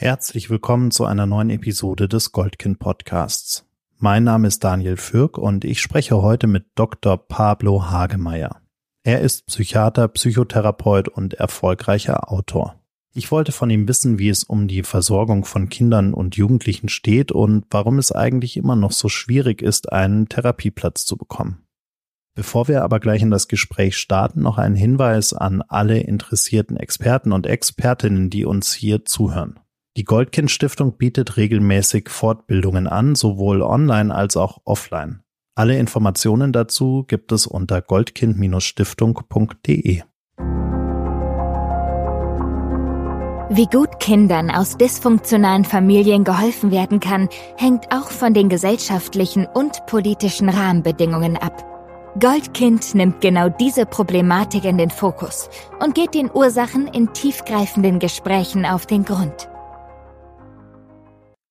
Herzlich willkommen zu einer neuen Episode des Goldkind Podcasts. Mein Name ist Daniel Fürk und ich spreche heute mit Dr. Pablo Hagemeyer. Er ist Psychiater, Psychotherapeut und erfolgreicher Autor. Ich wollte von ihm wissen, wie es um die Versorgung von Kindern und Jugendlichen steht und warum es eigentlich immer noch so schwierig ist, einen Therapieplatz zu bekommen. Bevor wir aber gleich in das Gespräch starten, noch ein Hinweis an alle interessierten Experten und Expertinnen, die uns hier zuhören. Die Goldkind Stiftung bietet regelmäßig Fortbildungen an, sowohl online als auch offline. Alle Informationen dazu gibt es unter goldkind-stiftung.de. Wie gut Kindern aus dysfunktionalen Familien geholfen werden kann, hängt auch von den gesellschaftlichen und politischen Rahmenbedingungen ab. Goldkind nimmt genau diese Problematik in den Fokus und geht den Ursachen in tiefgreifenden Gesprächen auf den Grund.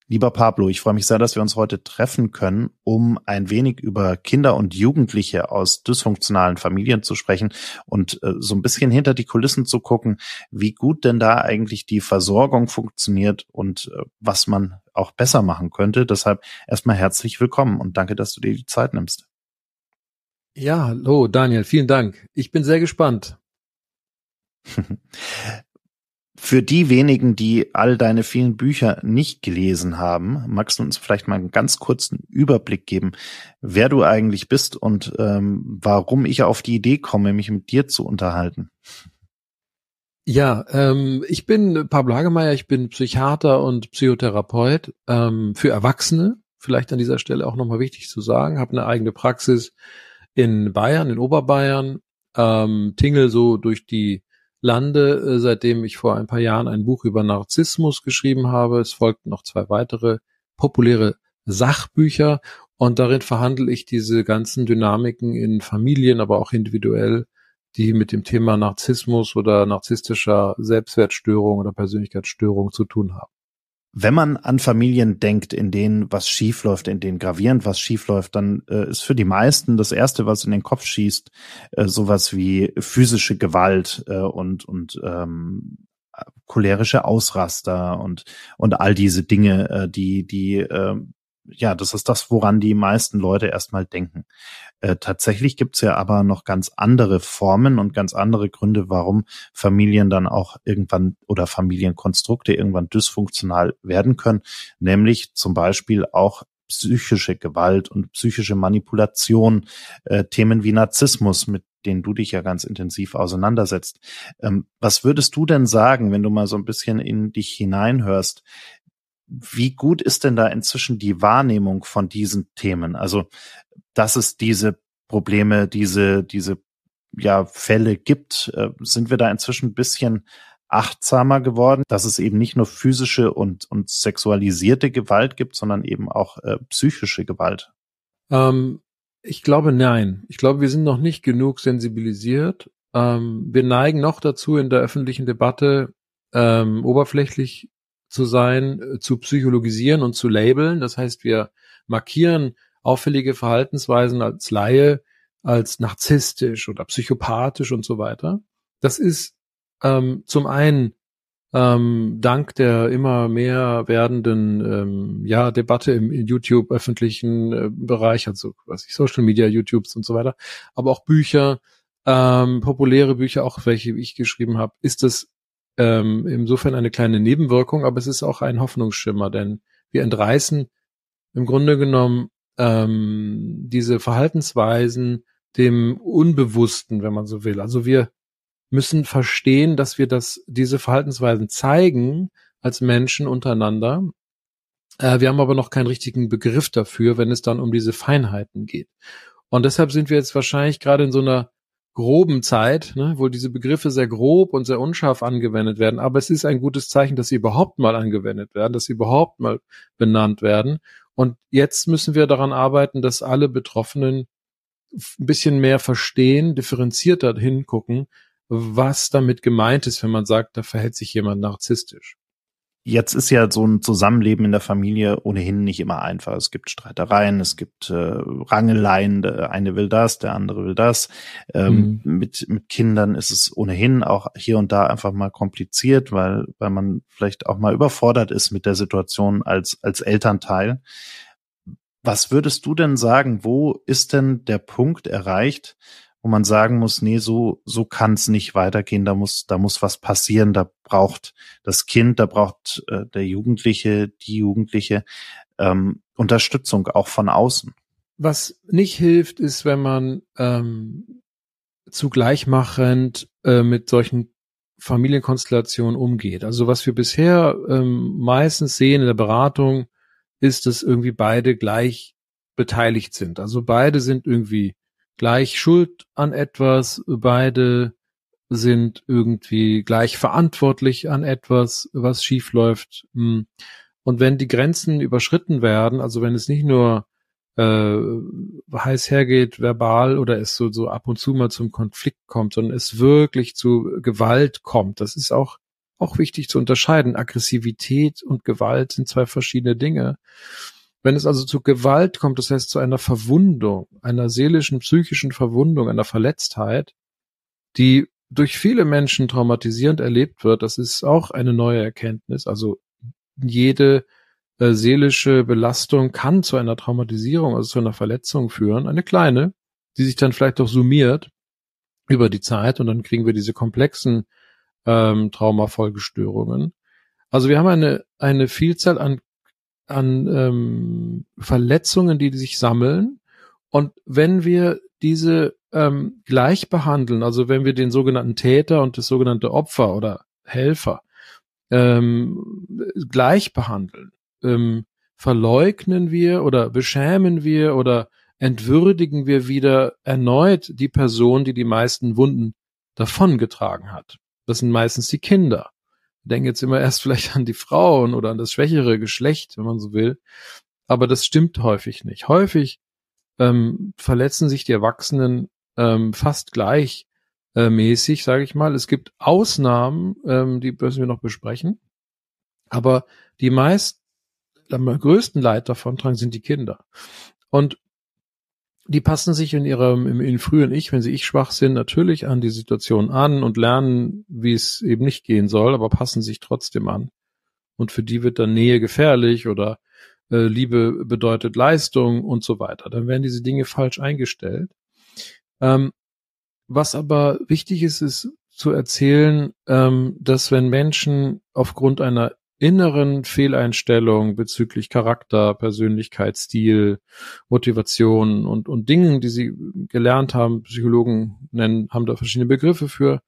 Lieber Pablo, ich freue mich sehr, dass wir uns heute treffen können, um ein wenig über Kinder und Jugendliche aus dysfunktionalen Familien zu sprechen und äh, so ein bisschen hinter die Kulissen zu gucken, wie gut denn da eigentlich die Versorgung funktioniert und äh, was man auch besser machen könnte. Deshalb erstmal herzlich willkommen und danke, dass du dir die Zeit nimmst. Ja, hallo Daniel, vielen Dank. Ich bin sehr gespannt. Für die wenigen, die all deine vielen Bücher nicht gelesen haben, magst du uns vielleicht mal einen ganz kurzen Überblick geben, wer du eigentlich bist und ähm, warum ich auf die Idee komme, mich mit dir zu unterhalten. Ja, ähm, ich bin Pablo Hagemeyer, ich bin Psychiater und Psychotherapeut ähm, für Erwachsene, vielleicht an dieser Stelle auch nochmal wichtig zu sagen, habe eine eigene Praxis in Bayern, in Oberbayern, ähm, tingle so durch die lande, äh, seitdem ich vor ein paar Jahren ein Buch über Narzissmus geschrieben habe. Es folgten noch zwei weitere populäre Sachbücher und darin verhandle ich diese ganzen Dynamiken in Familien, aber auch individuell, die mit dem Thema Narzissmus oder narzisstischer Selbstwertstörung oder Persönlichkeitsstörung zu tun haben. Wenn man an Familien denkt, in denen was schiefläuft, in denen gravierend was schiefläuft, dann äh, ist für die meisten das erste, was in den Kopf schießt, äh, sowas wie physische Gewalt äh, und und ähm, cholerische Ausraster und und all diese Dinge, äh, die die äh, ja, das ist das, woran die meisten Leute erstmal denken. Äh, tatsächlich gibt's ja aber noch ganz andere Formen und ganz andere Gründe, warum Familien dann auch irgendwann oder Familienkonstrukte irgendwann dysfunktional werden können, nämlich zum Beispiel auch psychische Gewalt und psychische Manipulation, äh, Themen wie Narzissmus, mit denen du dich ja ganz intensiv auseinandersetzt. Ähm, was würdest du denn sagen, wenn du mal so ein bisschen in dich hineinhörst? Wie gut ist denn da inzwischen die Wahrnehmung von diesen Themen? Also, dass es diese Probleme, diese, diese ja, Fälle gibt, äh, sind wir da inzwischen ein bisschen achtsamer geworden, dass es eben nicht nur physische und, und sexualisierte Gewalt gibt, sondern eben auch äh, psychische Gewalt? Ähm, ich glaube nein. Ich glaube, wir sind noch nicht genug sensibilisiert. Ähm, wir neigen noch dazu, in der öffentlichen Debatte ähm, oberflächlich zu sein, äh, zu psychologisieren und zu labeln. Das heißt, wir markieren auffällige Verhaltensweisen als Laie, als narzisstisch oder psychopathisch und so weiter. Das ist ähm, zum einen ähm, dank der immer mehr werdenden ähm, ja Debatte im YouTube öffentlichen äh, Bereich, also was ich Social Media, YouTubes und so weiter, aber auch Bücher, ähm, populäre Bücher, auch welche ich geschrieben habe, ist es ähm, insofern eine kleine Nebenwirkung, aber es ist auch ein Hoffnungsschimmer, denn wir entreißen im Grunde genommen ähm, diese Verhaltensweisen dem Unbewussten, wenn man so will. Also wir müssen verstehen, dass wir das, diese Verhaltensweisen zeigen als Menschen untereinander. Äh, wir haben aber noch keinen richtigen Begriff dafür, wenn es dann um diese Feinheiten geht. Und deshalb sind wir jetzt wahrscheinlich gerade in so einer groben Zeit, ne, wo diese Begriffe sehr grob und sehr unscharf angewendet werden. Aber es ist ein gutes Zeichen, dass sie überhaupt mal angewendet werden, dass sie überhaupt mal benannt werden. Und jetzt müssen wir daran arbeiten, dass alle Betroffenen ein bisschen mehr verstehen, differenzierter hingucken, was damit gemeint ist, wenn man sagt, da verhält sich jemand narzisstisch. Jetzt ist ja so ein Zusammenleben in der Familie ohnehin nicht immer einfach. Es gibt Streitereien, es gibt äh, Rangeleien, der eine will das, der andere will das. Ähm, mhm. mit, mit Kindern ist es ohnehin auch hier und da einfach mal kompliziert, weil, weil man vielleicht auch mal überfordert ist mit der Situation als, als Elternteil. Was würdest du denn sagen, wo ist denn der Punkt erreicht, wo man sagen muss, nee, so, so kann es nicht weitergehen, da muss, da muss was passieren, da braucht das Kind, da braucht äh, der Jugendliche, die Jugendliche ähm, Unterstützung auch von außen. Was nicht hilft, ist, wenn man ähm, zugleichmachend äh, mit solchen Familienkonstellationen umgeht. Also was wir bisher ähm, meistens sehen in der Beratung, ist, dass irgendwie beide gleich beteiligt sind. Also beide sind irgendwie gleich schuld an etwas, beide sind irgendwie gleich verantwortlich an etwas, was schief läuft. Hm. Und wenn die Grenzen überschritten werden, also wenn es nicht nur äh, heiß hergeht, verbal oder es so, so ab und zu mal zum Konflikt kommt, sondern es wirklich zu Gewalt kommt, das ist auch, auch wichtig zu unterscheiden. Aggressivität und Gewalt sind zwei verschiedene Dinge. Wenn es also zu Gewalt kommt, das heißt zu einer Verwundung, einer seelischen, psychischen Verwundung, einer Verletztheit, die durch viele Menschen traumatisierend erlebt wird, das ist auch eine neue Erkenntnis. Also jede äh, seelische Belastung kann zu einer Traumatisierung, also zu einer Verletzung führen, eine kleine, die sich dann vielleicht auch summiert über die Zeit und dann kriegen wir diese komplexen ähm, Traumafolgestörungen. Also wir haben eine, eine Vielzahl an an ähm, Verletzungen, die sich sammeln. Und wenn wir diese ähm, gleich behandeln, also wenn wir den sogenannten Täter und das sogenannte Opfer oder Helfer ähm, gleich behandeln, ähm, verleugnen wir oder beschämen wir oder entwürdigen wir wieder erneut die Person, die die meisten Wunden davongetragen hat. Das sind meistens die Kinder denke jetzt immer erst vielleicht an die Frauen oder an das schwächere Geschlecht, wenn man so will. Aber das stimmt häufig nicht. Häufig ähm, verletzen sich die Erwachsenen ähm, fast gleich äh, mäßig, sage ich mal. Es gibt Ausnahmen, ähm, die müssen wir noch besprechen. Aber die meist, am größten Leid davon tragen sind die Kinder. Und die passen sich in ihrem, im, in frühen Ich, wenn sie ich schwach sind, natürlich an die Situation an und lernen, wie es eben nicht gehen soll, aber passen sich trotzdem an. Und für die wird dann Nähe gefährlich oder äh, Liebe bedeutet Leistung und so weiter. Dann werden diese Dinge falsch eingestellt. Ähm, was aber wichtig ist, ist zu erzählen, ähm, dass wenn Menschen aufgrund einer inneren Fehleinstellungen bezüglich Charakter, Persönlichkeit, Stil, Motivation und, und Dingen, die sie gelernt haben, Psychologen nennen, haben da verschiedene Begriffe für,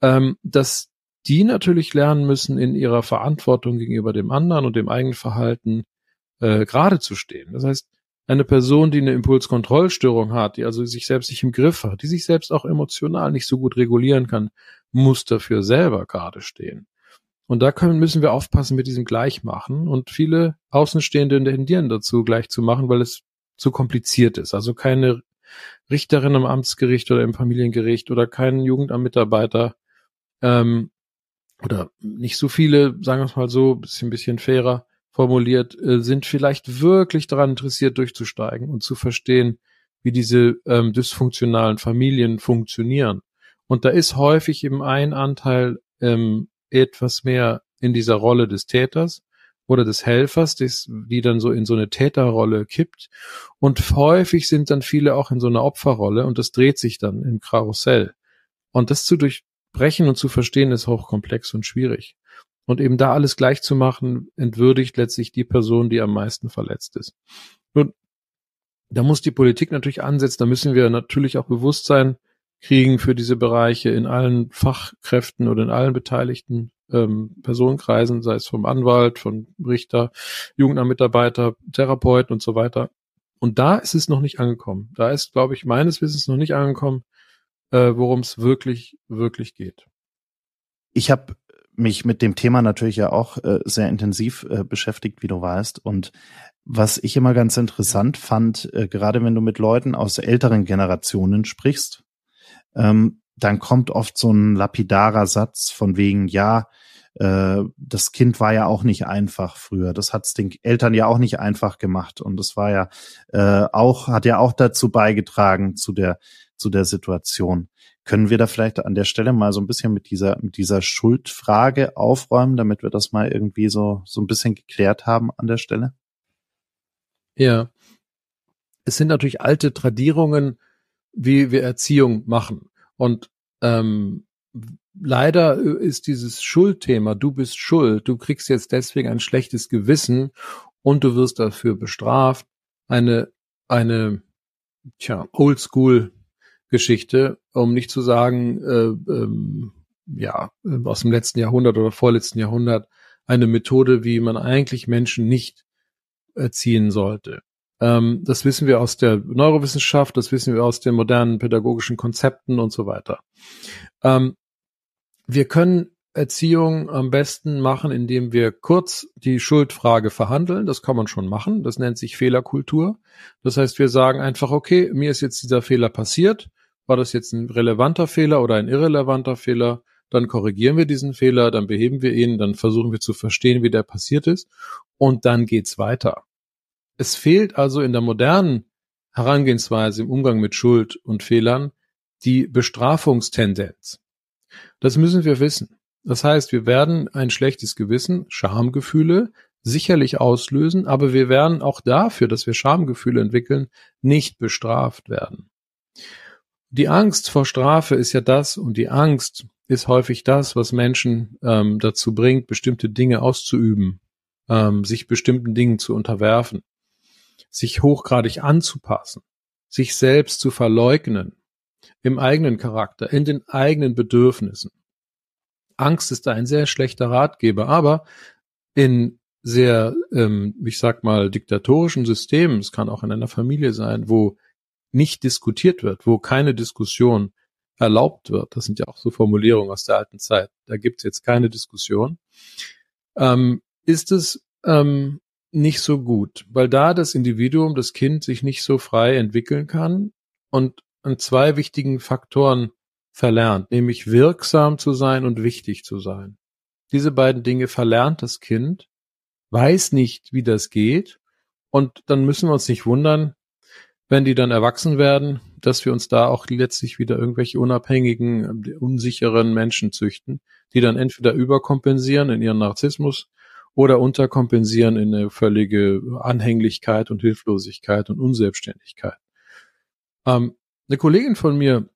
ähm, dass die natürlich lernen müssen, in ihrer Verantwortung gegenüber dem anderen und dem eigenen Verhalten äh, gerade zu stehen. Das heißt, eine Person, die eine Impulskontrollstörung hat, die also sich selbst nicht im Griff hat, die sich selbst auch emotional nicht so gut regulieren kann, muss dafür selber gerade stehen. Und da können, müssen wir aufpassen mit diesem Gleichmachen. Und viele Außenstehende tendieren dazu, gleich zu machen, weil es zu kompliziert ist. Also keine Richterin im Amtsgericht oder im Familiengericht oder kein Jugendamtmitarbeiter ähm, oder nicht so viele, sagen wir es mal so, bisschen, bisschen fairer formuliert, äh, sind vielleicht wirklich daran interessiert, durchzusteigen und zu verstehen, wie diese ähm, dysfunktionalen Familien funktionieren. Und da ist häufig eben ein Anteil ähm, etwas mehr in dieser Rolle des Täters oder des Helfers, des, die dann so in so eine Täterrolle kippt. Und häufig sind dann viele auch in so einer Opferrolle und das dreht sich dann im Karussell. Und das zu durchbrechen und zu verstehen ist hochkomplex und schwierig. Und eben da alles gleich zu machen, entwürdigt letztlich die Person, die am meisten verletzt ist. Nun, da muss die Politik natürlich ansetzen, da müssen wir natürlich auch Bewusstsein kriegen für diese Bereiche in allen Fachkräften oder in allen beteiligten ähm, Personenkreisen, sei es vom Anwalt, von Richter, Jugendamtmitarbeiter, Therapeuten und so weiter. Und da ist es noch nicht angekommen. Da ist, glaube ich, meines Wissens noch nicht angekommen, äh, worum es wirklich, wirklich geht. Ich habe mich mit dem Thema natürlich ja auch äh, sehr intensiv äh, beschäftigt, wie du weißt. Und was ich immer ganz interessant fand, äh, gerade wenn du mit Leuten aus älteren Generationen sprichst, ähm, dann kommt oft so ein lapidarer Satz von wegen, ja, äh, das Kind war ja auch nicht einfach früher. Das hat's den Eltern ja auch nicht einfach gemacht. Und das war ja äh, auch, hat ja auch dazu beigetragen zu der, zu der Situation. Können wir da vielleicht an der Stelle mal so ein bisschen mit dieser, mit dieser Schuldfrage aufräumen, damit wir das mal irgendwie so, so ein bisschen geklärt haben an der Stelle? Ja. Es sind natürlich alte Tradierungen, wie wir Erziehung machen. Und ähm, leider ist dieses Schuldthema, du bist schuld, du kriegst jetzt deswegen ein schlechtes Gewissen und du wirst dafür bestraft, eine, eine, tja, oldschool Geschichte, um nicht zu sagen, äh, ähm, ja, aus dem letzten Jahrhundert oder vorletzten Jahrhundert, eine Methode, wie man eigentlich Menschen nicht erziehen sollte. Ähm, das wissen wir aus der Neurowissenschaft, das wissen wir aus den modernen pädagogischen Konzepten und so weiter. Ähm, wir können Erziehung am besten machen, indem wir kurz die Schuldfrage verhandeln. Das kann man schon machen. Das nennt sich Fehlerkultur. Das heißt, wir sagen einfach, okay, mir ist jetzt dieser Fehler passiert. War das jetzt ein relevanter Fehler oder ein irrelevanter Fehler? Dann korrigieren wir diesen Fehler, dann beheben wir ihn, dann versuchen wir zu verstehen, wie der passiert ist. Und dann geht's weiter. Es fehlt also in der modernen Herangehensweise im Umgang mit Schuld und Fehlern die Bestrafungstendenz. Das müssen wir wissen. Das heißt, wir werden ein schlechtes Gewissen, Schamgefühle sicherlich auslösen, aber wir werden auch dafür, dass wir Schamgefühle entwickeln, nicht bestraft werden. Die Angst vor Strafe ist ja das und die Angst ist häufig das, was Menschen ähm, dazu bringt, bestimmte Dinge auszuüben, ähm, sich bestimmten Dingen zu unterwerfen sich hochgradig anzupassen, sich selbst zu verleugnen, im eigenen Charakter, in den eigenen Bedürfnissen. Angst ist da ein sehr schlechter Ratgeber, aber in sehr, ähm, ich sag mal, diktatorischen Systemen, es kann auch in einer Familie sein, wo nicht diskutiert wird, wo keine Diskussion erlaubt wird, das sind ja auch so Formulierungen aus der alten Zeit, da gibt es jetzt keine Diskussion, ähm, ist es ähm, nicht so gut, weil da das Individuum, das Kind sich nicht so frei entwickeln kann und an zwei wichtigen Faktoren verlernt, nämlich wirksam zu sein und wichtig zu sein. Diese beiden Dinge verlernt das Kind, weiß nicht, wie das geht und dann müssen wir uns nicht wundern, wenn die dann erwachsen werden, dass wir uns da auch letztlich wieder irgendwelche unabhängigen, unsicheren Menschen züchten, die dann entweder überkompensieren in ihren Narzissmus oder unterkompensieren in eine völlige Anhänglichkeit und Hilflosigkeit und Unselbstständigkeit. Ähm, eine Kollegin von mir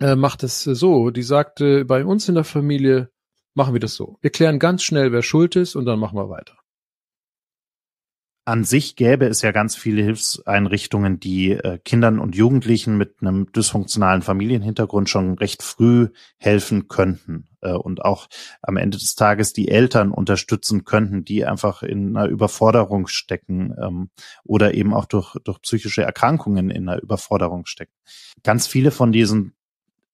äh, macht es so, die sagte, bei uns in der Familie machen wir das so. Wir klären ganz schnell, wer schuld ist und dann machen wir weiter an sich gäbe es ja ganz viele Hilfseinrichtungen, die äh, Kindern und Jugendlichen mit einem dysfunktionalen Familienhintergrund schon recht früh helfen könnten äh, und auch am Ende des Tages die Eltern unterstützen könnten, die einfach in einer Überforderung stecken ähm, oder eben auch durch, durch psychische Erkrankungen in einer Überforderung stecken. Ganz viele von diesen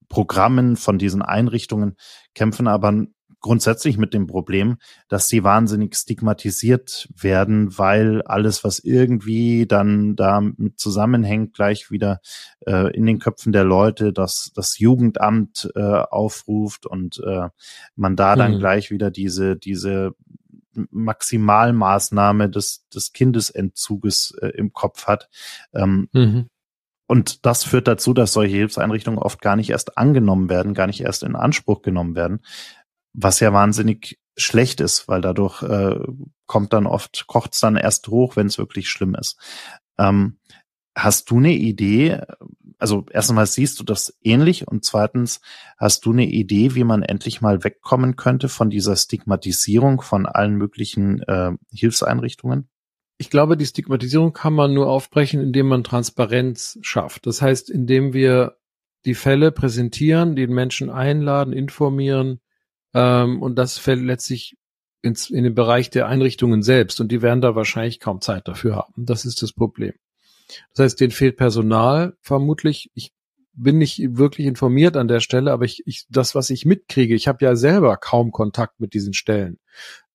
Programmen, von diesen Einrichtungen kämpfen aber grundsätzlich mit dem Problem, dass sie wahnsinnig stigmatisiert werden, weil alles, was irgendwie dann damit zusammenhängt, gleich wieder äh, in den Köpfen der Leute, dass das Jugendamt äh, aufruft und äh, man da dann mhm. gleich wieder diese, diese Maximalmaßnahme des, des Kindesentzuges äh, im Kopf hat. Ähm, mhm. Und das führt dazu, dass solche Hilfseinrichtungen oft gar nicht erst angenommen werden, gar nicht erst in Anspruch genommen werden, was ja wahnsinnig schlecht ist, weil dadurch äh, kommt dann oft, kocht es dann erst hoch, wenn es wirklich schlimm ist. Ähm, hast du eine Idee? Also erstens siehst du das ähnlich und zweitens hast du eine Idee, wie man endlich mal wegkommen könnte von dieser Stigmatisierung von allen möglichen äh, Hilfseinrichtungen? Ich glaube, die Stigmatisierung kann man nur aufbrechen, indem man Transparenz schafft. Das heißt, indem wir die Fälle präsentieren, den Menschen einladen, informieren, ähm, und das fällt letztlich ins, in den Bereich der Einrichtungen selbst. Und die werden da wahrscheinlich kaum Zeit dafür haben. Das ist das Problem. Das heißt, denen fehlt Personal vermutlich. Ich bin nicht wirklich informiert an der Stelle, aber ich, ich das, was ich mitkriege, ich habe ja selber kaum Kontakt mit diesen Stellen.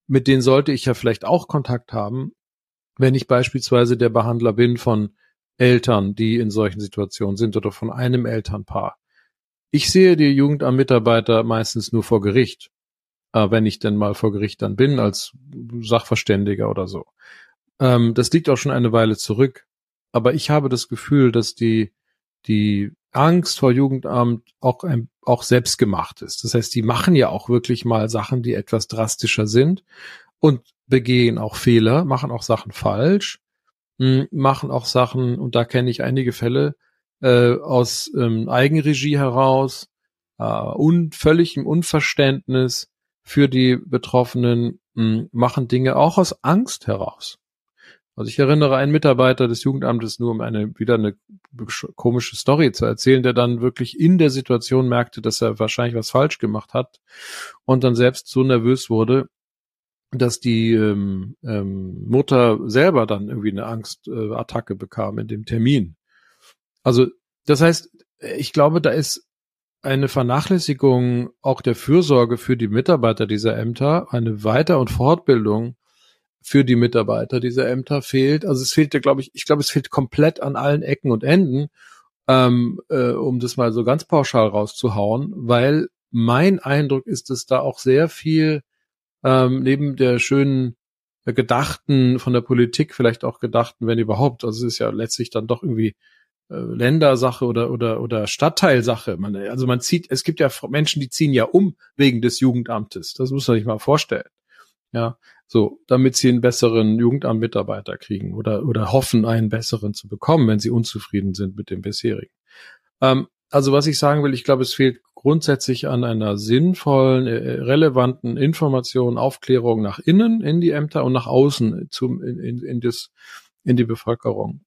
Mit denen sollte ich ja vielleicht auch Kontakt haben, wenn ich beispielsweise der Behandler bin von Eltern, die in solchen Situationen sind oder von einem Elternpaar. Ich sehe die Jugendamtmitarbeiter meistens nur vor Gericht. äh, wenn ich denn mal vor Gericht dann bin als Sachverständiger oder so. Ähm, das liegt auch schon eine Weile zurück. Aber ich habe das Gefühl, dass die, die Angst vor Jugendamt auch, ein, auch selbst gemacht ist. Das heißt, die machen ja auch wirklich mal Sachen, die etwas drastischer sind und begehen auch Fehler, machen auch Sachen falsch, hm, machen auch Sachen, und da kenne ich einige Fälle, äh, aus ähm, Eigenregie heraus, äh, und völligem Unverständnis für die Betroffenen, mh, hm, machen Dinge auch aus Angst heraus. Also ich erinnere einen Mitarbeiter des Jugendamtes nur, um eine wieder eine komische Story zu erzählen, der dann wirklich in der Situation merkte, dass er wahrscheinlich was falsch gemacht hat und dann selbst so nervös wurde, dass die ähm, ähm, Mutter selber dann irgendwie eine Angstattacke äh, bekam in dem Termin. Also das heißt, ich glaube, da ist eine Vernachlässigung auch der Fürsorge für die Mitarbeiter dieser Ämter, eine Weiter- und Fortbildung für die Mitarbeiter dieser Ämter fehlt. Also es fehlt ja, glaube ich, ich glaube, es fehlt komplett an allen Ecken und Enden, ähm, äh, um das mal so ganz pauschal rauszuhauen, weil mein Eindruck ist, dass da auch sehr viel ähm, neben der schönen Gedachten von der Politik, vielleicht auch Gedachten, wenn überhaupt, also es ist ja letztlich dann doch irgendwie Ländersache oder oder oder Stadtteilsache. Man, also man zieht, es gibt ja Menschen, die ziehen ja um wegen des Jugendamtes. Das muss man sich mal vorstellen. Ja, so, damit sie einen besseren Jugendamtmitarbeiter kriegen oder, oder hoffen, einen besseren zu bekommen, wenn sie unzufrieden sind mit dem bisherigen. Ähm, also was ich sagen will, ich glaube, es fehlt grundsätzlich an einer sinnvollen, äh, relevanten Information, Aufklärung nach innen in die Ämter und nach außen zum, in, in, in, das, in die Bevölkerung.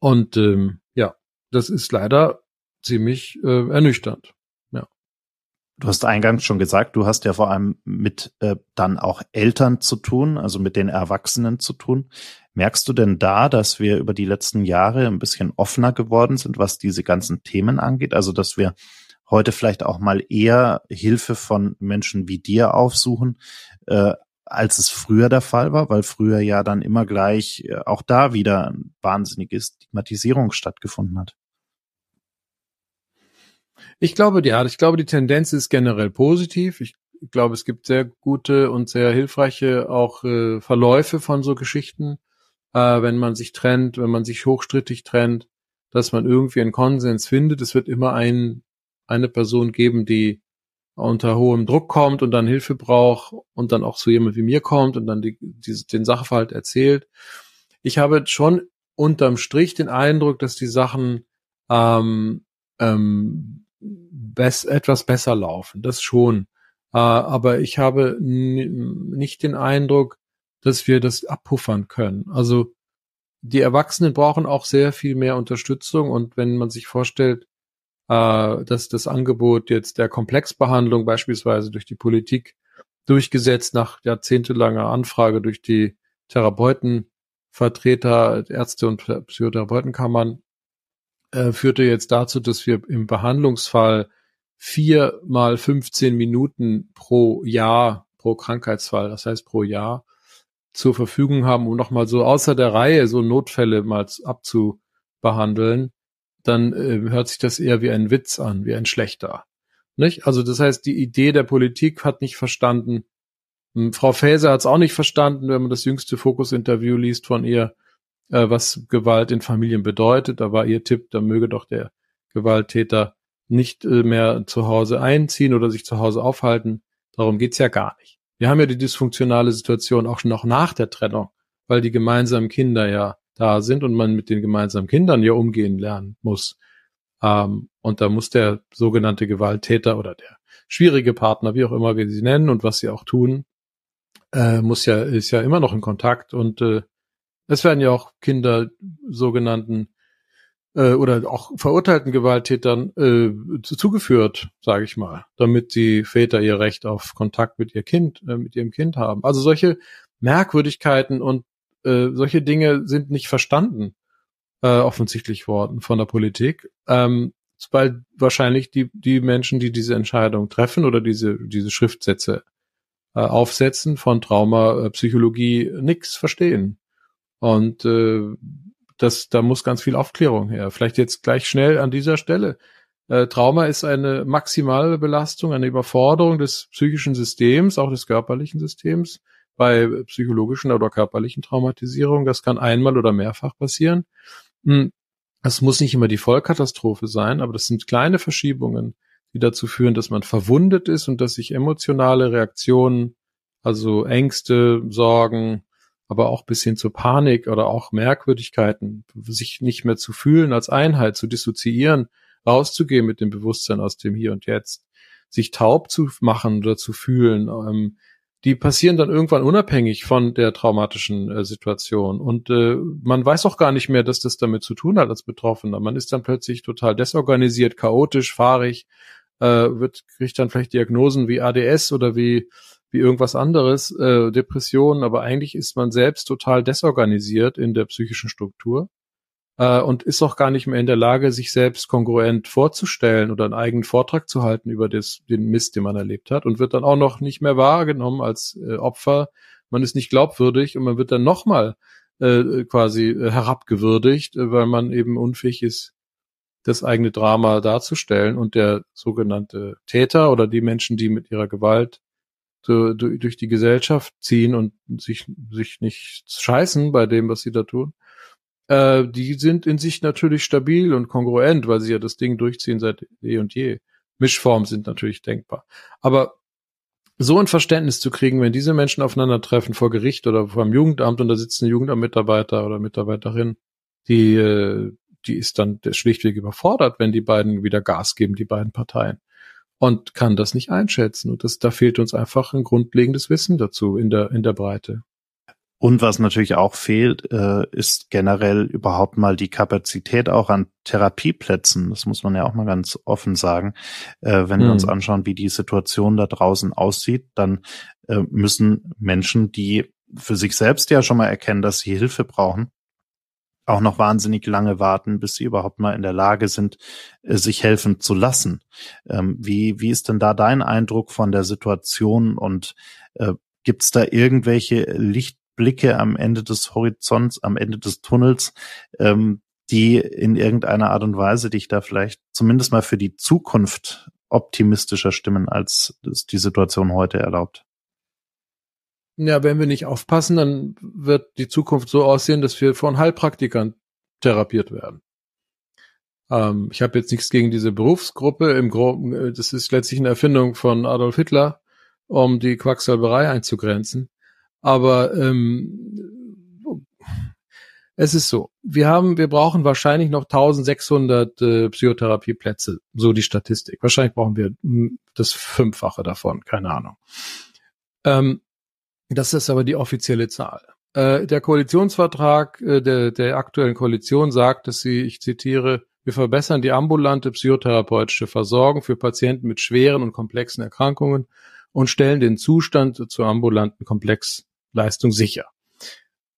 Und ähm, ja, das ist leider ziemlich äh, ernüchternd. Du hast eingangs schon gesagt, du hast ja vor allem mit äh, dann auch Eltern zu tun, also mit den Erwachsenen zu tun. Merkst du denn da, dass wir über die letzten Jahre ein bisschen offener geworden sind, was diese ganzen Themen angeht? Also, dass wir heute vielleicht auch mal eher Hilfe von Menschen wie dir aufsuchen, äh, als es früher der Fall war, weil früher ja dann immer gleich äh, auch da wieder wahnsinnige Stigmatisierung stattgefunden hat. Ich glaube, ja, ich glaube, die Tendenz ist generell positiv. Ich glaube, es gibt sehr gute und sehr hilfreiche auch äh, Verläufe von so Geschichten, äh, wenn man sich trennt, wenn man sich hochstrittig trennt, dass man irgendwie einen Konsens findet. Es wird immer ein, eine Person geben, die unter hohem Druck kommt und dann Hilfe braucht und dann auch zu jemand wie mir kommt und dann die, die, den Sachverhalt erzählt. Ich habe schon unterm Strich den Eindruck, dass die Sachen ähm, ähm, bess etwas besser laufen, das schon. Äh, aber ich habe nicht den Eindruck, dass wir das abpuffern können. Also die Erwachsenen brauchen auch sehr viel mehr Unterstützung und wenn man sich vorstellt, äh, dass das Angebot jetzt der Komplexbehandlung beispielsweise durch die Politik durchgesetzt nach jahrzehntelanger Anfrage durch die Therapeutenvertreter, Ärzte und Psychotherapeutenkammern äh, führte jetzt dazu, dass wir im Behandlungsfall vier mal 15 Minuten pro Jahr, pro Krankheitsfall, das heißt pro Jahr, zur Verfügung haben, um nochmal so außer der Reihe so Notfälle mal abzubehandeln, dann äh, hört sich das eher wie ein Witz an, wie ein schlechter. Nicht? Also das heißt, die Idee der Politik hat nicht verstanden. Hm, Frau Faeser hat es auch nicht verstanden, wenn man das jüngste Fokus-Interview liest von ihr, äh, was Gewalt in Familien bedeutet. Da war ihr Tipp, da möge doch der Gewalttäter nicht äh, mehr zu Hause einziehen oder sich zu Hause aufhalten. Darum geht's ja gar nicht. Wir haben ja die dysfunktionale Situation auch schon noch nach der Trennung, weil die gemeinsamen Kinder ja da sind und man mit den gemeinsamen Kindern ja umgehen lernen muss. Ähm, und da muss der sogenannte Gewalttäter oder der schwierige Partner, wie auch immer wir sie nennen und was sie auch tun, äh, muss ja, ist ja immer noch in Kontakt und äh, es werden ja auch Kinder sogenannten äh, oder auch verurteilten Gewalttätern äh, zugeführt, sage ich mal, damit die Väter ihr Recht auf Kontakt mit ihr Kind, äh, mit ihrem Kind haben. Also solche Merkwürdigkeiten und äh, solche Dinge sind nicht verstanden äh, offensichtlich worden von der Politik, ähm, weil wahrscheinlich die die Menschen, die diese Entscheidung treffen oder diese diese Schriftsätze äh, aufsetzen von Traumapsychologie nix verstehen. Und äh, das, da muss ganz viel Aufklärung her. Vielleicht jetzt gleich schnell an dieser Stelle. Äh, Trauma ist eine maximale Belastung, eine Überforderung des psychischen Systems, auch des körperlichen Systems bei psychologischen oder körperlichen Traumatisierungen. Das kann einmal oder mehrfach passieren. Hm, es muss nicht immer die Vollkatastrophe sein, aber das sind kleine Verschiebungen, die dazu führen, dass man verwundet ist und dass sich emotionale Reaktionen, also Ängste, Sorgen, aber auch bis hin zu Panik oder auch Merkwürdigkeiten, sich nicht mehr zu fühlen als Einheit, zu dissoziieren, rauszugehen mit dem Bewusstsein aus dem Hier und Jetzt, sich taub zu machen oder zu fühlen, ähm, die passieren dann irgendwann unabhängig von der traumatischen äh, Situation. Und äh, man weiß auch gar nicht mehr, dass das damit zu tun hat als Betroffener. Man ist dann plötzlich total desorganisiert, chaotisch, fahrig, äh, wird, kriegt dann vielleicht Diagnosen wie ADS oder wie, wie irgendwas anderes, äh, Depressionen, aber eigentlich ist man selbst total desorganisiert in der psychischen Struktur äh, und ist auch gar nicht mehr in der Lage, sich selbst kongruent vorzustellen oder einen eigenen Vortrag zu halten über das, den Mist, den man erlebt hat und wird dann auch noch nicht mehr wahrgenommen als äh, Opfer. Man ist nicht glaubwürdig und man wird dann nochmal äh, quasi äh, herabgewürdigt, äh, weil man eben unfähig ist, das eigene Drama darzustellen und der sogenannte Täter oder die Menschen, die mit ihrer Gewalt durch die Gesellschaft ziehen und sich, sich nicht scheißen bei dem, was sie da tun, äh, die sind in sich natürlich stabil und kongruent, weil sie ja das Ding durchziehen seit eh und je. Mischformen sind natürlich denkbar. Aber so ein Verständnis zu kriegen, wenn diese Menschen aufeinandertreffen vor Gericht oder vor einem Jugendamt und da sitzt ein Jugendamtmitarbeiter oder Mitarbeiterin, die, äh, die ist dann schlichtweg überfordert, wenn die beiden wieder Gas geben, die beiden Parteien. Und kann das nicht einschätzen. Und das, da fehlt uns einfach ein grundlegendes Wissen dazu in der, in der Breite. Und was natürlich auch fehlt, äh, ist generell überhaupt mal die Kapazität auch an Therapieplätzen. Das muss man ja auch mal ganz offen sagen. Äh, wenn mhm. wir uns hm. anschauen, wie die Situation da draußen aussieht, dann äh, müssen Menschen, die für sich selbst ja schon mal erkennen, dass sie Hilfe brauchen, auch noch wahnsinnig lange warten, bis sie überhaupt mal in der Lage sind, äh, sich helfen zu lassen. Ähm, wie, wie ist denn da dein Eindruck von der Situation und äh, Gibt es da irgendwelche Licht Blicke am Ende des Horizonts, am Ende des Tunnels, ähm, die in irgendeiner Art und Weise dich da vielleicht zumindest mal für die Zukunft optimistischer stimmen, als es die Situation heute erlaubt. Ja, wenn wir nicht aufpassen, dann wird die Zukunft so aussehen, dass wir von Heilpraktikern therapiert werden. Ähm, ich habe jetzt nichts gegen diese Berufsgruppe. Im Groben, äh, das ist letztlich eine Erfindung von Adolf Hitler, um die Quacksalberei einzugrenzen. Aber ähm, es ist so, wir haben, wir brauchen wahrscheinlich noch 1600 äh, Psychotherapieplätze, so die Statistik. Wahrscheinlich brauchen wir hm, das Fünffache davon, keine Ahnung. Ähm, das ist aber die offizielle Zahl. Äh, der Koalitionsvertrag äh, der, der aktuellen Koalition sagt, dass sie, ich zitiere, wir verbessern die ambulante psychotherapeutische Versorgung für Patienten mit schweren und komplexen Erkrankungen und stellen den Zustand zur ambulanten Komplex Leistung sicher.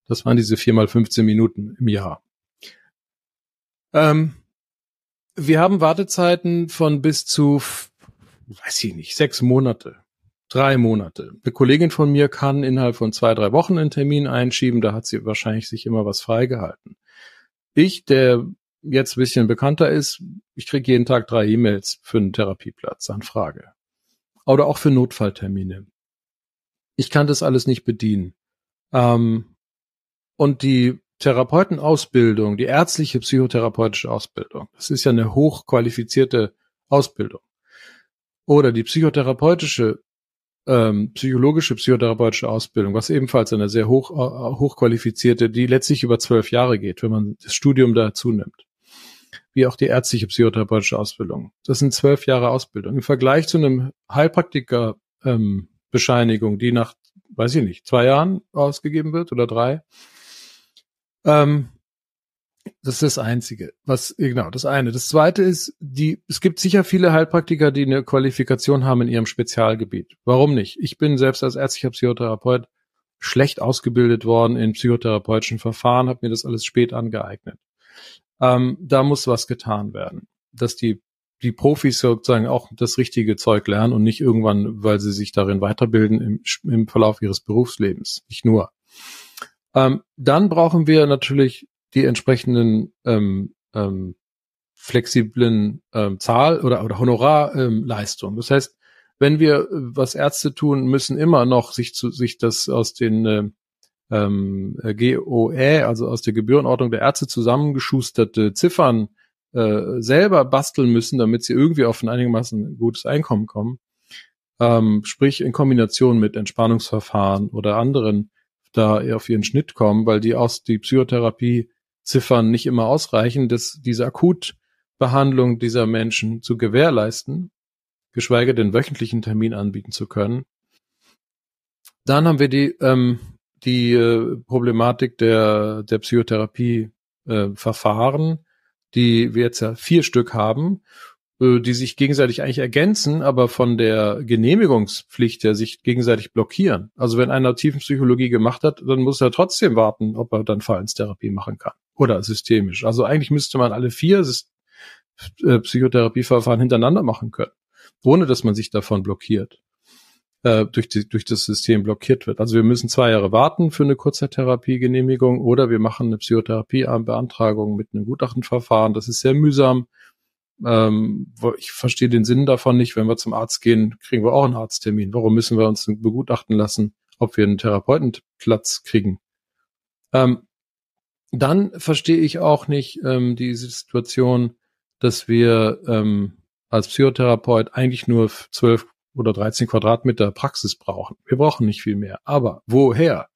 Das waren diese vier mal 15 Minuten im Jahr. Ähm, wir haben Wartezeiten von bis zu, weiß ich nicht, sechs Monate, drei Monate. Eine Kollegin von mir kann innerhalb von zwei, drei Wochen einen Termin einschieben, da hat sie wahrscheinlich sich immer was freigehalten. Ich, der jetzt ein bisschen bekannter ist, ich kriege jeden Tag drei E-Mails für einen Therapieplatz, Anfrage. Oder auch für Notfalltermine ich kann das alles nicht bedienen. Ähm, und die Therapeutenausbildung, die ärztliche psychotherapeutische Ausbildung, das ist ja eine hochqualifizierte Ausbildung. Oder die psychotherapeutische, ähm, psychologische psychotherapeutische Ausbildung, was ebenfalls eine sehr hoch, äh, hochqualifizierte, die letztlich über zwölf Jahre geht, wenn man das Studium dazu nimmt. Wie auch die ärztliche psychotherapeutische Ausbildung. Das sind zwölf Jahre Ausbildung. Im Vergleich zu einem Heilpraktiker ähm, Bescheinigung, die nach, weiß ich nicht, zwei Jahren ausgegeben wird oder drei. Ähm, das ist das Einzige. Was, genau, das eine. Das zweite ist, die, es gibt sicher viele Heilpraktiker, die eine Qualifikation haben in ihrem Spezialgebiet. Warum nicht? Ich bin selbst als ärztlicher Psychotherapeut schlecht ausgebildet worden in psychotherapeutischen Verfahren, habe mir das alles spät angeeignet. Ähm, da muss was getan werden, dass die die Profis sozusagen auch das richtige Zeug lernen und nicht irgendwann, weil sie sich darin weiterbilden im, im Verlauf ihres Berufslebens. Nicht nur. Ähm, dann brauchen wir natürlich die entsprechenden ähm, ähm, flexiblen ähm, Zahl oder, oder Honorarleistung. Ähm, das heißt, wenn wir, was Ärzte tun, müssen immer noch sich zu, sich das aus den äh, ähm, GOE, also aus der Gebührenordnung der Ärzte zusammengeschusterte Ziffern äh, selber basteln müssen, damit sie irgendwie auf ein einigermaßen gutes Einkommen kommen. Ähm, sprich in Kombination mit Entspannungsverfahren oder anderen da auf ihren Schnitt kommen, weil die aus die Psychotherapie-Ziffern nicht immer ausreichen, dass diese Akutbehandlung dieser Menschen zu gewährleisten, geschweige denn wöchentlichen Termin anbieten zu können. Dann haben wir die ähm, die äh, Problematik der der Psychotherapie äh, Verfahren, die wir jetzt ja vier Stück haben äh, die sich gegenseitig eigentlich ergänzen, aber von der Genehmigungspflicht her sich gegenseitig blockieren. Also wenn einer Tiefenpsychologie gemacht hat, dann muss er trotzdem warten, ob er dann Verhaltenstherapie machen kann oder systemisch. Also eigentlich müsste man alle vier äh, Psychotherapieverfahren hintereinander machen können, ohne dass man sich davon blockiert, äh, durch, die, durch das System blockiert wird. Also wir müssen zwei Jahre warten für eine Kurzzeittherapiegenehmigung oder wir machen eine Psychotherapiebeantragung mit einem Gutachtenverfahren. Das ist sehr mühsam ähm, ich verstehe den Sinn davon nicht. Wenn wir zum Arzt gehen, kriegen wir auch einen Arzttermin. Warum müssen wir uns begutachten lassen, ob wir einen Therapeutenplatz kriegen? Ähm, dann verstehe ich auch nicht ähm, diese Situation, dass wir ähm, als Psychotherapeut eigentlich nur zwölf oder 13 Quadratmeter Praxis brauchen. Wir brauchen nicht viel mehr. Aber woher?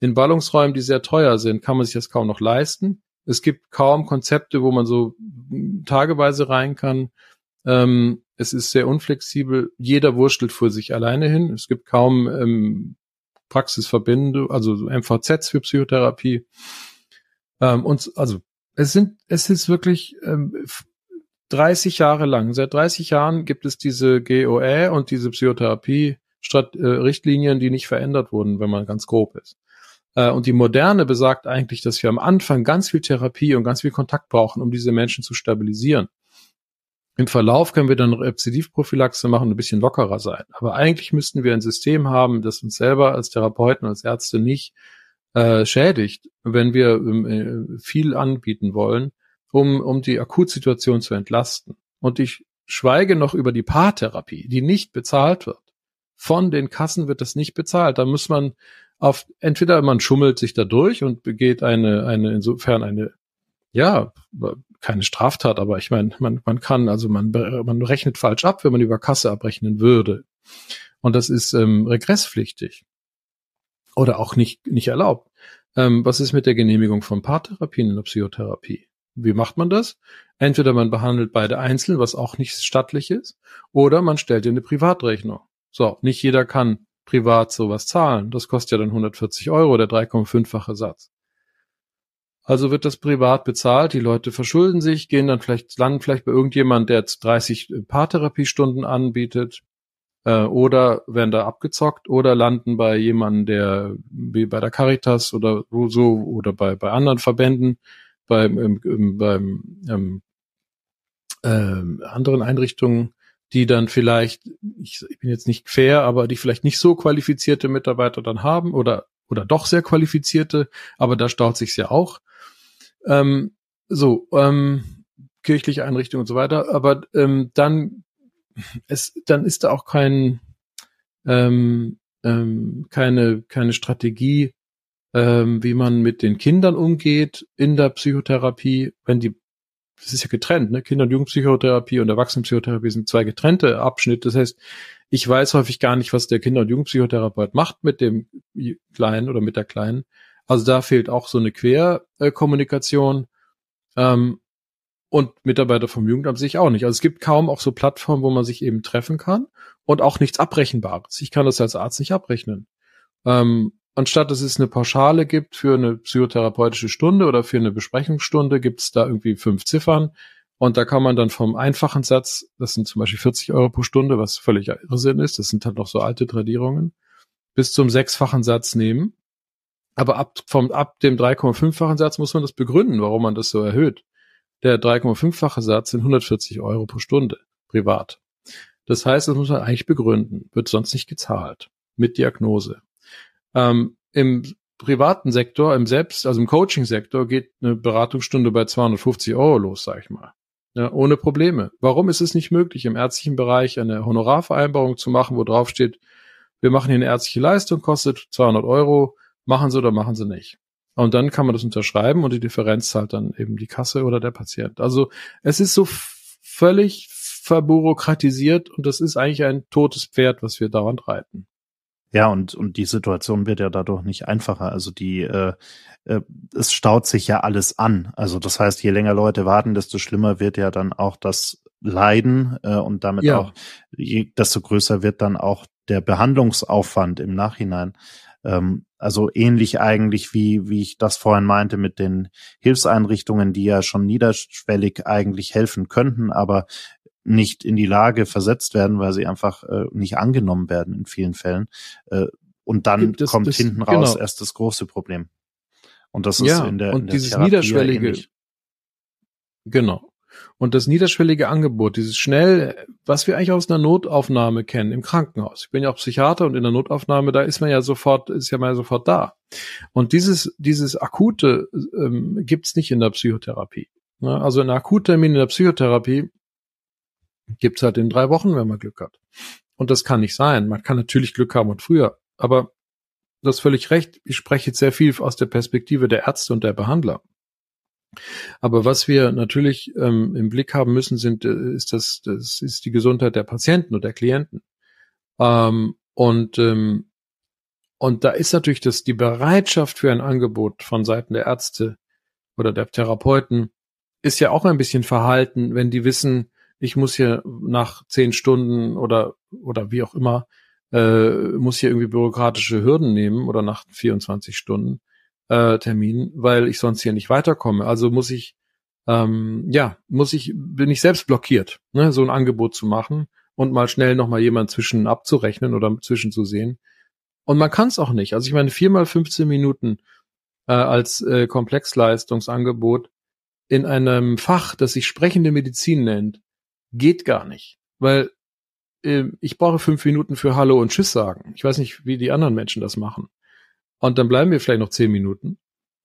In Ballungsräumen, die sehr teuer sind, kann man sich das kaum noch leisten. Es gibt kaum Konzepte, wo man so tageweise rein kann. Ähm, es ist sehr unflexibel. Jeder wurschtelt für sich alleine hin. Es gibt kaum ähm, Praxisverbände, also MVZs für Psychotherapie. Ähm, und also es sind, es ist wirklich ähm, 30 Jahre lang. Seit 30 Jahren gibt es diese GOE und diese Psychotherapie-Richtlinien, die nicht verändert wurden, wenn man ganz grob ist. Äh, und die Moderne besagt eigentlich, dass wir am Anfang ganz viel Therapie und ganz viel Kontakt brauchen, um diese Menschen zu stabilisieren. Im Verlauf können wir dann Rezidivprophylaxe machen und ein bisschen lockerer sein. Aber eigentlich müssten wir ein System haben, das uns selber als Therapeuten, als Ärzte nicht äh, schädigt, wenn wir äh, viel anbieten wollen, um, um die Akutsituation zu entlasten. Und ich schweige noch über die Paartherapie, die nicht bezahlt wird. Von den Kassen wird das nicht bezahlt. Da muss man auf entweder man schummelt sich da durch und begeht eine eine insofern eine ja keine Straftat, aber ich meine man man kann also man man rechnet falsch ab, wenn man über Kasse abrechnen würde und das ist ähm, regresspflichtig oder auch nicht nicht erlaubt. Ähm, was ist mit der Genehmigung von Paartherapien in der Psychotherapie? Wie macht man das? Entweder man behandelt beide einzeln, was auch nicht stattlich ist, oder man stellt dir eine Privatrechnung. So, nicht jeder kann privat sowas zahlen. Das kostet ja dann 140 Euro, der 3,5-fache Satz. Also wird das privat bezahlt, die Leute verschulden sich, gehen dann vielleicht, landen vielleicht bei irgendjemand, der jetzt 30 Paartherapiestunden anbietet, äh, oder werden da abgezockt oder landen bei jemandem, der wie bei der Caritas oder so oder bei, bei anderen Verbänden, beim, im, im, beim ähm, äh, anderen Einrichtungen, die dann vielleicht, ich, ich bin jetzt nicht fair, aber die vielleicht nicht so qualifizierte Mitarbeiter dann haben oder oder doch sehr qualifizierte, aber da staut sich's ja auch. Ähm, so, ähm, kirchliche Einrichtungen und so weiter, aber ähm, dann es dann ist da auch kein ähm, ähm, keine keine Strategie, ähm, wie man mit den Kindern umgeht in der Psychotherapie, wenn die das ist ja getrennt, ne? Kinder- und Jugendpsychotherapie und Erwachsenenpsychotherapie sind zwei getrennte Abschnitte. Das heißt, ich weiß häufig gar nicht, was der Kinder- und Jugendpsychotherapeut macht mit dem Kleinen oder mit der Kleinen. Also da fehlt auch so eine Querkommunikation. Ähm, und Mitarbeiter vom Jugendamt sich auch nicht. Also es gibt kaum auch so Plattformen, wo man sich eben treffen kann und auch nichts Abrechenbares. Ich kann das als Arzt nicht abrechnen. Ähm, anstatt dass es eine Pauschale gibt für eine psychotherapeutische Stunde oder für eine Besprechungsstunde, gibt es da irgendwie fünf Ziffern. Und da kann man dann vom einfachen Satz, das sind zum Beispiel 40 Euro pro Stunde, was völlig Irrsinn ist, das sind halt noch so alte Tradierungen, bis zum sechsfachen Satz nehmen. Aber ab, vom, ab dem 3,5-fachen Satz muss man das begründen, warum man das so erhöht. Der 3,5-fache Satz sind 140 Euro pro Stunde, privat. Das heißt, das muss man eigentlich begründen, wird sonst nicht gezahlt. Mit Diagnose. Ähm, Im privaten Sektor, im Selbst, also im Coaching-Sektor geht eine Beratungsstunde bei 250 Euro los, sag ich mal. Ja, ohne Probleme. Warum ist es nicht möglich, im ärztlichen Bereich eine Honorarvereinbarung zu machen, wo drauf steht, wir machen hier eine ärztliche Leistung, kostet 200 Euro, machen Sie oder machen Sie nicht. Und dann kann man das unterschreiben und die Differenz zahlt dann eben die Kasse oder der Patient. Also es ist so völlig verbürokratisiert und das ist eigentlich ein totes Pferd, was wir dauernd reiten. Ja, und, und die Situation wird ja dadurch nicht einfacher. Also die, äh, äh, es staut sich ja alles an. Also das heißt, je länger Leute warten, desto schlimmer wird ja dann auch das Leiden äh, und damit ja. auch, je, desto größer wird dann auch der Behandlungsaufwand im Nachhinein. Ähm, also ähnlich eigentlich wie, wie ich das vorhin meinte mit den Hilfseinrichtungen, die ja schon niederschwellig eigentlich helfen könnten, aber nicht in die Lage versetzt werden, weil sie einfach äh, nicht angenommen werden in vielen Fällen. Äh, und dann das, kommt das, hinten raus genau. erst das große Problem. Und das ist ja, in der, und in der dieses niederschwellige, ähnlich. genau. Und das niederschwellige Angebot, dieses schnell, was wir eigentlich aus einer Notaufnahme kennen, im Krankenhaus. Ich bin ja auch Psychiater und in der Notaufnahme, da ist man ja sofort, ist ja mal sofort da. Und dieses, dieses akute ähm, gibt's nicht in der Psychotherapie. Ne? Also ein Akuttermin in der Psychotherapie gibt's halt in drei Wochen, wenn man Glück hat. Und das kann nicht sein. Man kann natürlich Glück haben und früher. Aber du hast völlig recht. Ich spreche jetzt sehr viel aus der Perspektive der Ärzte und der Behandler. Aber was wir natürlich ähm, im Blick haben müssen, sind, äh, ist das, das ist die Gesundheit der Patienten und der Klienten. Ähm, und ähm, und da ist natürlich das die Bereitschaft für ein Angebot von Seiten der Ärzte oder der Therapeuten ist ja auch ein bisschen verhalten, wenn die wissen, ich muss hier nach zehn Stunden oder oder wie auch immer äh, muss hier irgendwie bürokratische Hürden nehmen oder nach 24 Stunden äh, Termin, weil ich sonst hier nicht weiterkomme. Also muss ich, ähm, ja, muss ich, bin ich selbst blockiert, ne, so ein Angebot zu machen und mal schnell nochmal jemand zwischen abzurechnen oder zwischen zu sehen. Und man kann es auch nicht. Also ich meine, viermal 15 Minuten äh, als äh, Komplexleistungsangebot in einem Fach, das sich sprechende Medizin nennt, geht gar nicht. Weil äh, ich brauche fünf Minuten für Hallo und Tschüss sagen. Ich weiß nicht, wie die anderen Menschen das machen. Und dann bleiben wir vielleicht noch zehn Minuten.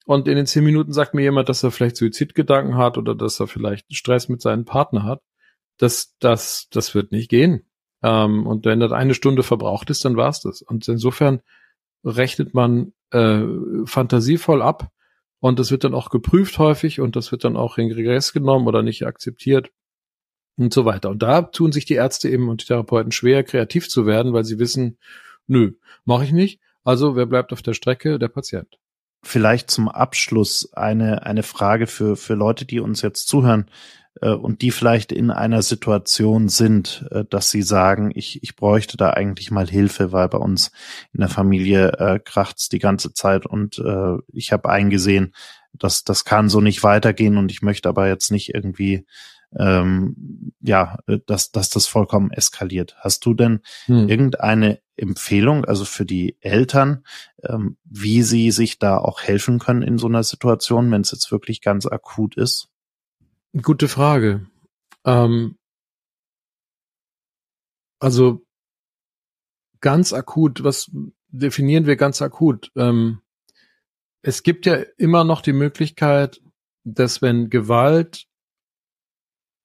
Und in den zehn Minuten sagt mir jemand, dass er vielleicht Suizidgedanken hat oder dass er vielleicht Stress mit seinem Partner hat. Das, das, das wird nicht gehen. Ähm, und wenn das eine Stunde verbraucht ist, dann war's das. Und insofern rechnet man äh, fantasievoll ab und das wird dann auch geprüft häufig und das wird dann auch in Regress genommen oder nicht akzeptiert und so weiter. Und da tun sich die Ärzte eben und die Therapeuten schwer, kreativ zu werden, weil sie wissen, nö, mache ich nicht. Also wer bleibt auf der Strecke? Der Patient. Vielleicht zum Abschluss eine, eine Frage für, für Leute, die uns jetzt zuhören äh, und die vielleicht in einer Situation sind, äh, dass sie sagen, ich, ich bräuchte da eigentlich mal Hilfe, weil bei uns in der Familie äh, kracht's die ganze Zeit und äh, ich habe eingesehen, dass das kann so nicht weitergehen und ich möchte aber jetzt nicht irgendwie ähm, ja, dass, dass das vollkommen eskaliert. Hast du denn hm. irgendeine Empfehlung, also für die Eltern, ähm, wie sie sich da auch helfen können in so einer Situation, wenn es jetzt wirklich ganz akut ist? Gute Frage. Ähm, also ganz akut, was definieren wir ganz akut? Ähm, es gibt ja immer noch die Möglichkeit, dass wenn Gewalt,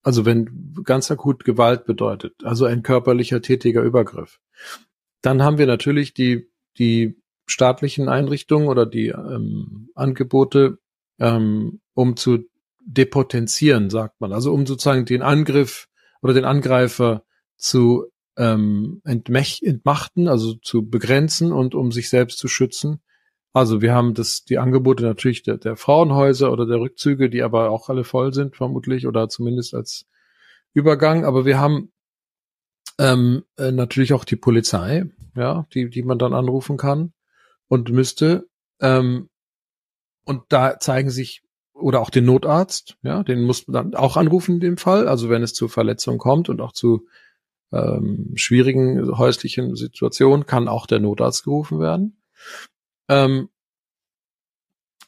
also wenn ganz akut Gewalt bedeutet, also ein körperlicher tätiger Übergriff, dann haben wir natürlich die, die staatlichen Einrichtungen oder die ähm, Angebote, ähm, um zu depotenzieren, sagt man. Also um sozusagen den Angriff oder den Angreifer zu ähm, entmachten, also zu begrenzen und um sich selbst zu schützen. Also wir haben das, die Angebote natürlich der, der Frauenhäuser oder der Rückzüge, die aber auch alle voll sind vermutlich oder zumindest als Übergang. Aber wir haben ähm, äh, natürlich auch die Polizei, ja, die, die man dann anrufen kann und müsste. Ähm, und da zeigen sich oder auch den Notarzt, ja, den muss man dann auch anrufen in dem Fall. Also wenn es zu Verletzungen kommt und auch zu ähm, schwierigen häuslichen Situationen, kann auch der Notarzt gerufen werden. Ähm,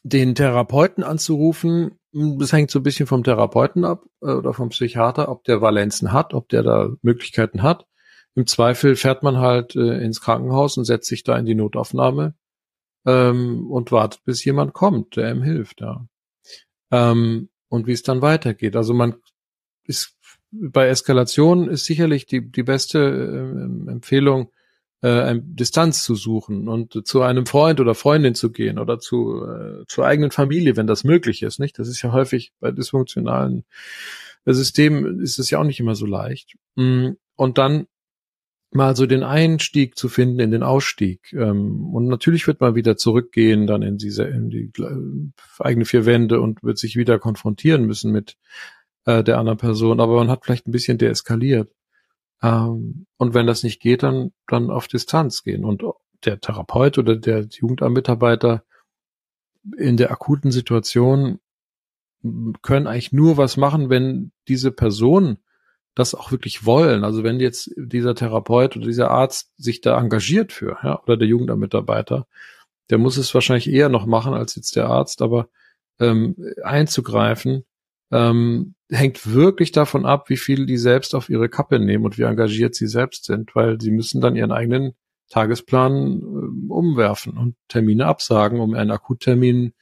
den Therapeuten anzurufen, das hängt so ein bisschen vom Therapeuten ab äh, oder vom Psychiater, ob der Valenzen hat, ob der da Möglichkeiten hat. Im Zweifel fährt man halt äh, ins Krankenhaus und setzt sich da in die Notaufnahme ähm, und wartet, bis jemand kommt, der ihm hilft. Ja. Ähm, und wie es dann weitergeht. Also man ist bei Eskalation ist sicherlich die, die beste äh, Empfehlung, äh, Distanz zu suchen und zu einem Freund oder Freundin zu gehen oder zu äh, zur eigenen Familie, wenn das möglich ist. Nicht? Das ist ja häufig bei dysfunktionalen Systemen ist es ja auch nicht immer so leicht. Mm, und dann mal so den Einstieg zu finden in den Ausstieg. Ähm, und natürlich wird man wieder zurückgehen dann in diese in die äh, eigene vier Wände und wird sich wieder konfrontieren müssen mit äh, der anderen Person. Aber man hat vielleicht ein bisschen deeskaliert. Ähm, und wenn das nicht geht, dann, dann auf Distanz gehen. Und der Therapeut oder der Jugendamtmitarbeiter in der akuten Situation können eigentlich nur was machen, wenn diese Person das auch wirklich wollen. Also wenn jetzt dieser Therapeut oder dieser Arzt sich da engagiert für, ja, oder der Jugendamtmitarbeiter, der muss es wahrscheinlich eher noch machen als jetzt der Arzt, aber ähm, einzugreifen ähm, hängt wirklich davon ab, wie viel die selbst auf ihre Kappe nehmen und wie engagiert sie selbst sind, weil sie müssen dann ihren eigenen Tagesplan äh, umwerfen und Termine absagen, um einen Akuttermin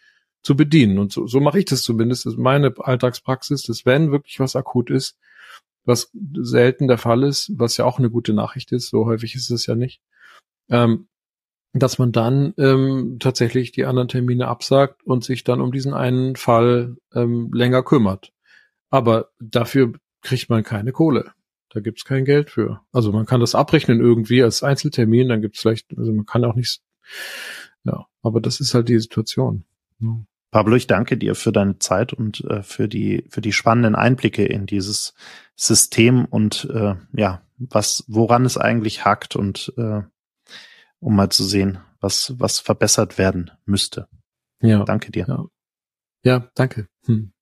zu bedienen. Und so, so mache ich das zumindest. Das ist meine Alltagspraxis, dass wenn wirklich was akut ist, was selten der Fall ist, was ja auch eine gute Nachricht ist, so häufig ist es ja nicht, ähm, dass man dann ähm, tatsächlich die anderen Termine absagt und sich dann um diesen einen Fall ähm, länger kümmert. Aber dafür kriegt man keine Kohle. Da gibt's kein Geld für. Also man kann das abrechnen irgendwie als Einzeltermin, dann gibt's vielleicht, also man kann auch nicht, ja, aber das ist halt die Situation. Ja. Pablo, ich danke dir für deine Zeit und äh, für die für die spannenden Einblicke in dieses System und äh, ja, was woran es eigentlich hakt und äh, um mal zu sehen, was was verbessert werden müsste. Ja, danke dir. Ja, ja danke. Hm.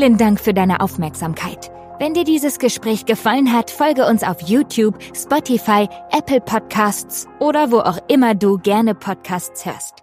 Vielen Dank für deine Aufmerksamkeit. Wenn dir dieses Gespräch gefallen hat, folge uns auf YouTube, Spotify, Apple Podcasts oder wo auch immer du gerne Podcasts hörst.